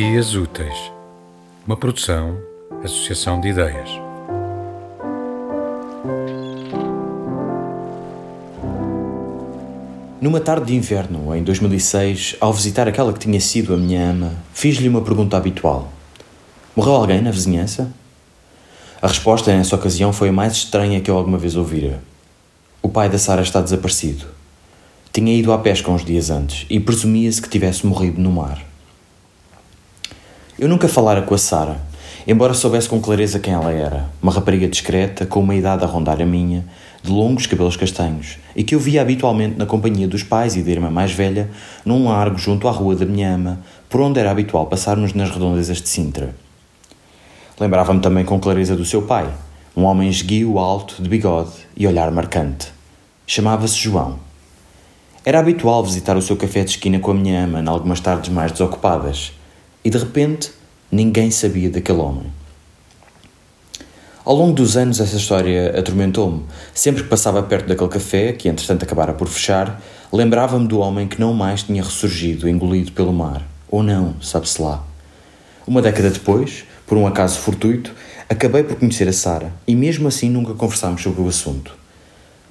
Dias Úteis, uma produção, associação de ideias. Numa tarde de inverno, em 2006, ao visitar aquela que tinha sido a minha ama, fiz-lhe uma pergunta habitual: Morreu alguém na vizinhança? A resposta nessa ocasião foi a mais estranha que eu alguma vez ouvira. O pai da Sara está desaparecido. Tinha ido à pesca uns dias antes e presumia-se que tivesse morrido no mar. Eu nunca falara com a Sara, embora soubesse com clareza quem ela era. Uma rapariga discreta, com uma idade a rondar a minha, de longos cabelos castanhos, e que eu via habitualmente na companhia dos pais e da irmã mais velha, num largo junto à rua da minha ama, por onde era habitual passarmos nas redondezas de Sintra. Lembrava-me também com clareza do seu pai, um homem esguio, alto, de bigode e olhar marcante. Chamava-se João. Era habitual visitar o seu café de esquina com a minha ama, em algumas tardes mais desocupadas, e de repente ninguém sabia daquele homem. Ao longo dos anos, essa história atormentou-me. Sempre que passava perto daquele café, que entretanto acabara por fechar, lembrava-me do homem que não mais tinha ressurgido, engolido pelo mar. Ou não, sabe-se lá. Uma década depois, por um acaso fortuito, acabei por conhecer a Sara e mesmo assim nunca conversámos sobre o assunto.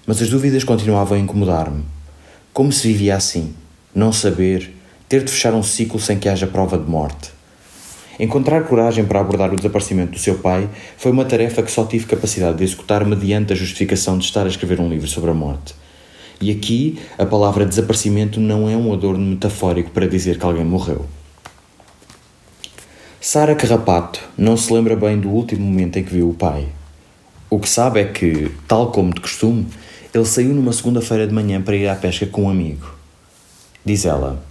Mas as dúvidas continuavam a incomodar-me. Como se vivia assim? Não saber, ter de fechar um ciclo sem que haja prova de morte. Encontrar coragem para abordar o desaparecimento do seu pai foi uma tarefa que só tive capacidade de executar mediante a justificação de estar a escrever um livro sobre a morte. E aqui a palavra desaparecimento não é um adorno metafórico para dizer que alguém morreu. Sara Carrapato não se lembra bem do último momento em que viu o pai. O que sabe é que, tal como de costume, ele saiu numa segunda-feira de manhã para ir à pesca com um amigo. Diz ela: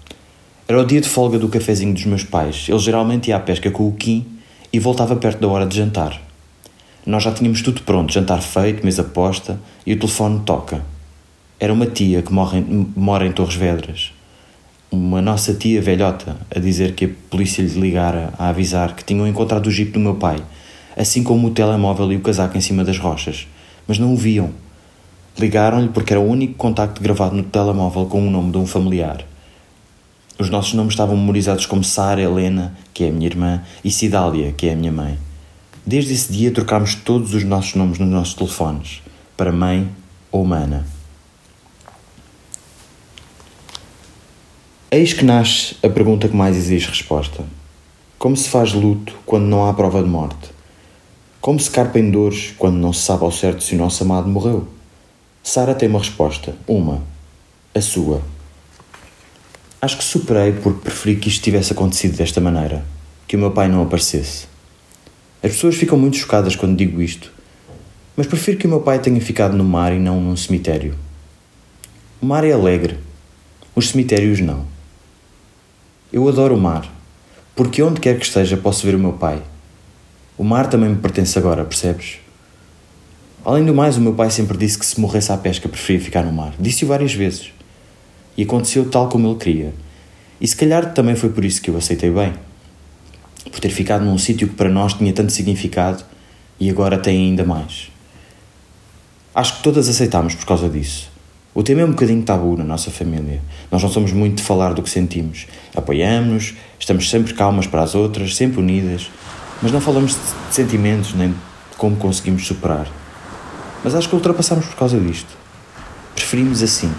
era o dia de folga do cafezinho dos meus pais. Ele geralmente ia à pesca com o Kim e voltava perto da hora de jantar. Nós já tínhamos tudo pronto, jantar feito, mesa posta, e o telefone toca. Era uma tia que morre, mora em Torres Vedras. Uma nossa tia velhota a dizer que a polícia lhe ligara a avisar que tinham encontrado o jipe do meu pai, assim como o telemóvel e o casaco em cima das rochas, mas não o viam. Ligaram-lhe porque era o único contacto gravado no telemóvel com o nome de um familiar. Os nossos nomes estavam memorizados como Sara Helena, que é a minha irmã, e Cidália, que é a minha mãe. Desde esse dia trocámos todos os nossos nomes nos nossos telefones, para mãe ou mana. Eis que nasce a pergunta que mais exige resposta. Como se faz luto quando não há prova de morte? Como se carpem dores quando não se sabe ao certo se o nosso amado morreu? Sara tem uma resposta, uma, a sua. Acho que superei porque preferi que isto tivesse acontecido desta maneira, que o meu pai não aparecesse. As pessoas ficam muito chocadas quando digo isto, mas prefiro que o meu pai tenha ficado no mar e não num cemitério. O mar é alegre, os cemitérios não. Eu adoro o mar, porque onde quer que esteja posso ver o meu pai. O mar também me pertence agora, percebes? Além do mais, o meu pai sempre disse que se morresse à pesca preferia ficar no mar. Disse-o várias vezes. E aconteceu tal como ele queria. E se calhar também foi por isso que eu aceitei bem. Por ter ficado num sítio que para nós tinha tanto significado e agora tem ainda mais. Acho que todas aceitámos por causa disso. O tema é um bocadinho tabu na nossa família. Nós não somos muito de falar do que sentimos. Apoiamos-nos, estamos sempre calmas para as outras, sempre unidas, mas não falamos de sentimentos nem de como conseguimos superar. Mas acho que ultrapassamos por causa disto. Preferimos assim.